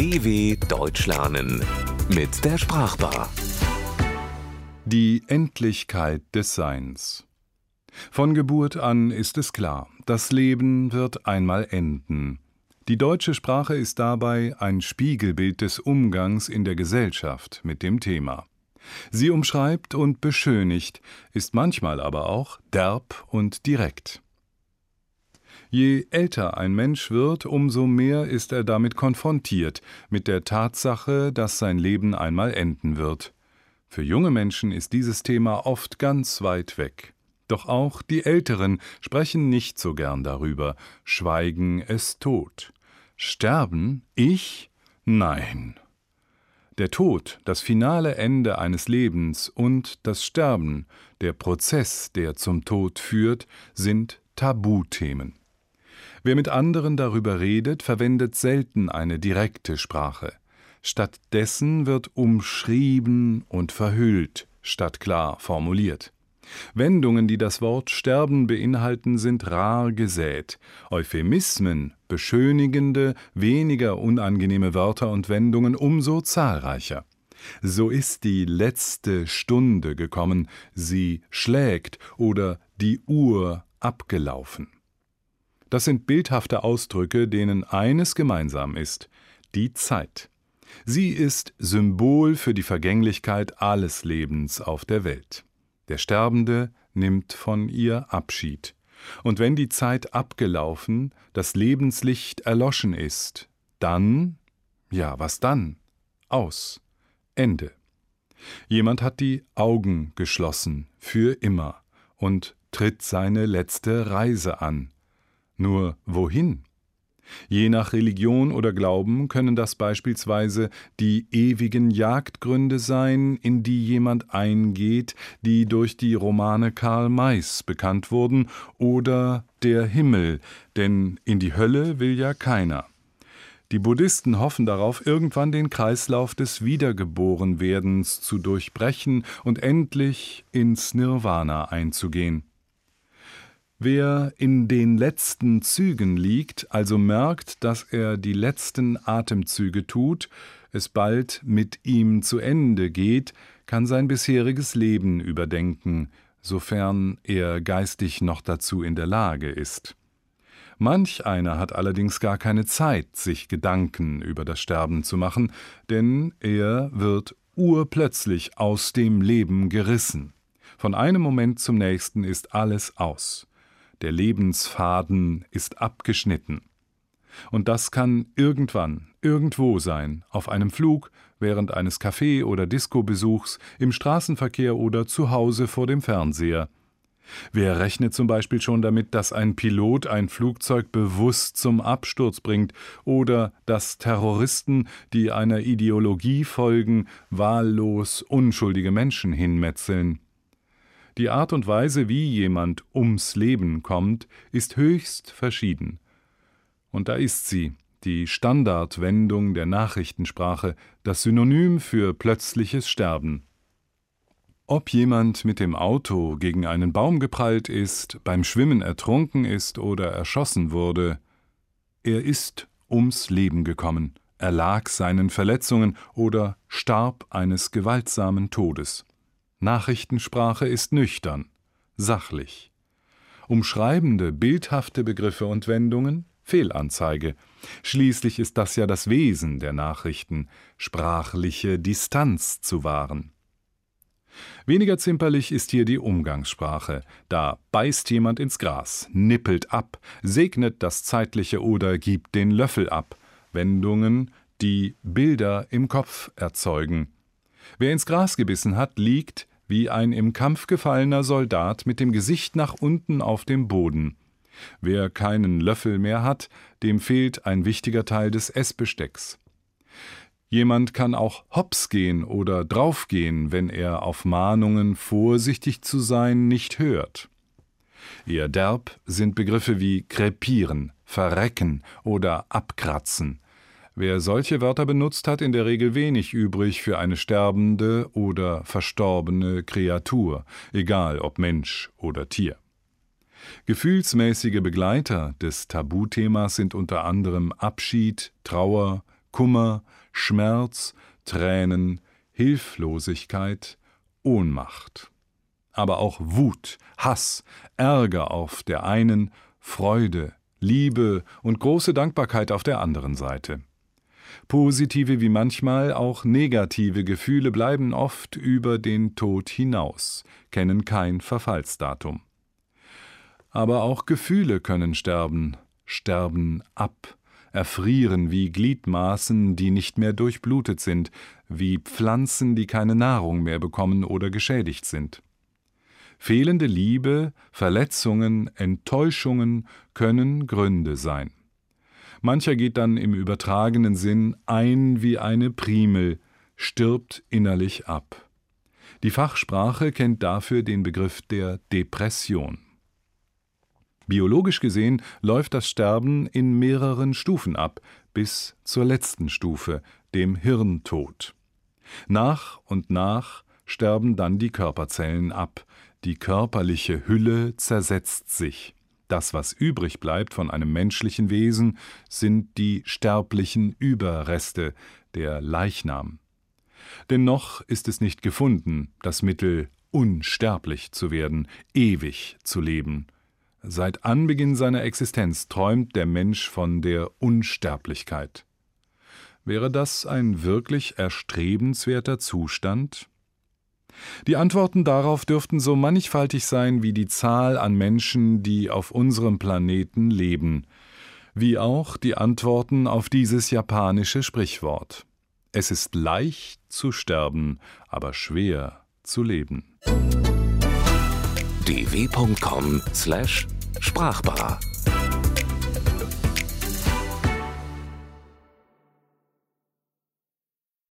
DW Deutsch lernen mit der Sprachbar. Die Endlichkeit des Seins. Von Geburt an ist es klar, das Leben wird einmal enden. Die deutsche Sprache ist dabei ein Spiegelbild des Umgangs in der Gesellschaft mit dem Thema. Sie umschreibt und beschönigt, ist manchmal aber auch derb und direkt. Je älter ein Mensch wird, umso mehr ist er damit konfrontiert, mit der Tatsache, dass sein Leben einmal enden wird. Für junge Menschen ist dieses Thema oft ganz weit weg. Doch auch die Älteren sprechen nicht so gern darüber, schweigen es tot. Sterben? Ich? Nein. Der Tod, das finale Ende eines Lebens und das Sterben, der Prozess, der zum Tod führt, sind Tabuthemen. Wer mit anderen darüber redet, verwendet selten eine direkte Sprache. Stattdessen wird umschrieben und verhüllt, statt klar formuliert. Wendungen, die das Wort Sterben beinhalten, sind rar gesät. Euphemismen, beschönigende, weniger unangenehme Wörter und Wendungen umso zahlreicher. So ist die letzte Stunde gekommen, sie schlägt oder die Uhr abgelaufen. Das sind bildhafte Ausdrücke, denen eines gemeinsam ist, die Zeit. Sie ist Symbol für die Vergänglichkeit alles Lebens auf der Welt. Der Sterbende nimmt von ihr Abschied. Und wenn die Zeit abgelaufen, das Lebenslicht erloschen ist, dann, ja, was dann? Aus. Ende. Jemand hat die Augen geschlossen, für immer, und tritt seine letzte Reise an, nur wohin? Je nach Religion oder Glauben können das beispielsweise die ewigen Jagdgründe sein, in die jemand eingeht, die durch die Romane Karl Mays bekannt wurden, oder der Himmel, denn in die Hölle will ja keiner. Die Buddhisten hoffen darauf, irgendwann den Kreislauf des Wiedergeborenwerdens zu durchbrechen und endlich ins Nirvana einzugehen. Wer in den letzten Zügen liegt, also merkt, dass er die letzten Atemzüge tut, es bald mit ihm zu Ende geht, kann sein bisheriges Leben überdenken, sofern er geistig noch dazu in der Lage ist. Manch einer hat allerdings gar keine Zeit, sich Gedanken über das Sterben zu machen, denn er wird urplötzlich aus dem Leben gerissen. Von einem Moment zum nächsten ist alles aus der Lebensfaden ist abgeschnitten. Und das kann irgendwann, irgendwo sein, auf einem Flug, während eines Café- oder Disco-Besuchs, im Straßenverkehr oder zu Hause vor dem Fernseher. Wer rechnet zum Beispiel schon damit, dass ein Pilot ein Flugzeug bewusst zum Absturz bringt oder dass Terroristen, die einer Ideologie folgen, wahllos unschuldige Menschen hinmetzeln? Die Art und Weise, wie jemand ums Leben kommt, ist höchst verschieden. Und da ist sie, die Standardwendung der Nachrichtensprache, das Synonym für plötzliches Sterben. Ob jemand mit dem Auto gegen einen Baum geprallt ist, beim Schwimmen ertrunken ist oder erschossen wurde, er ist ums Leben gekommen, erlag seinen Verletzungen oder starb eines gewaltsamen Todes. Nachrichtensprache ist nüchtern, sachlich. Umschreibende, bildhafte Begriffe und Wendungen Fehlanzeige. Schließlich ist das ja das Wesen der Nachrichten, sprachliche Distanz zu wahren. Weniger zimperlich ist hier die Umgangssprache. Da beißt jemand ins Gras, nippelt ab, segnet das Zeitliche oder gibt den Löffel ab. Wendungen, die Bilder im Kopf erzeugen. Wer ins Gras gebissen hat, liegt, wie ein im Kampf gefallener Soldat mit dem Gesicht nach unten auf dem Boden. Wer keinen Löffel mehr hat, dem fehlt ein wichtiger Teil des Essbestecks. Jemand kann auch hops gehen oder draufgehen, wenn er auf Mahnungen, vorsichtig zu sein, nicht hört. Eher derb sind Begriffe wie krepieren, verrecken oder abkratzen. Wer solche Wörter benutzt, hat in der Regel wenig übrig für eine sterbende oder verstorbene Kreatur, egal ob Mensch oder Tier. Gefühlsmäßige Begleiter des Tabuthemas sind unter anderem Abschied, Trauer, Kummer, Schmerz, Tränen, Hilflosigkeit, Ohnmacht. Aber auch Wut, Hass, Ärger auf der einen, Freude, Liebe und große Dankbarkeit auf der anderen Seite. Positive wie manchmal auch negative Gefühle bleiben oft über den Tod hinaus, kennen kein Verfallsdatum. Aber auch Gefühle können sterben, sterben ab, erfrieren wie Gliedmaßen, die nicht mehr durchblutet sind, wie Pflanzen, die keine Nahrung mehr bekommen oder geschädigt sind. Fehlende Liebe, Verletzungen, Enttäuschungen können Gründe sein. Mancher geht dann im übertragenen Sinn ein wie eine Primel, stirbt innerlich ab. Die Fachsprache kennt dafür den Begriff der Depression. Biologisch gesehen läuft das Sterben in mehreren Stufen ab, bis zur letzten Stufe, dem Hirntod. Nach und nach sterben dann die Körperzellen ab, die körperliche Hülle zersetzt sich. Das, was übrig bleibt von einem menschlichen Wesen, sind die sterblichen Überreste, der Leichnam. Denn noch ist es nicht gefunden, das Mittel, unsterblich zu werden, ewig zu leben. Seit Anbeginn seiner Existenz träumt der Mensch von der Unsterblichkeit. Wäre das ein wirklich erstrebenswerter Zustand? Die Antworten darauf dürften so mannigfaltig sein wie die Zahl an Menschen, die auf unserem Planeten leben, wie auch die Antworten auf dieses japanische Sprichwort. Es ist leicht zu sterben, aber schwer zu leben. dw.com/sprachbar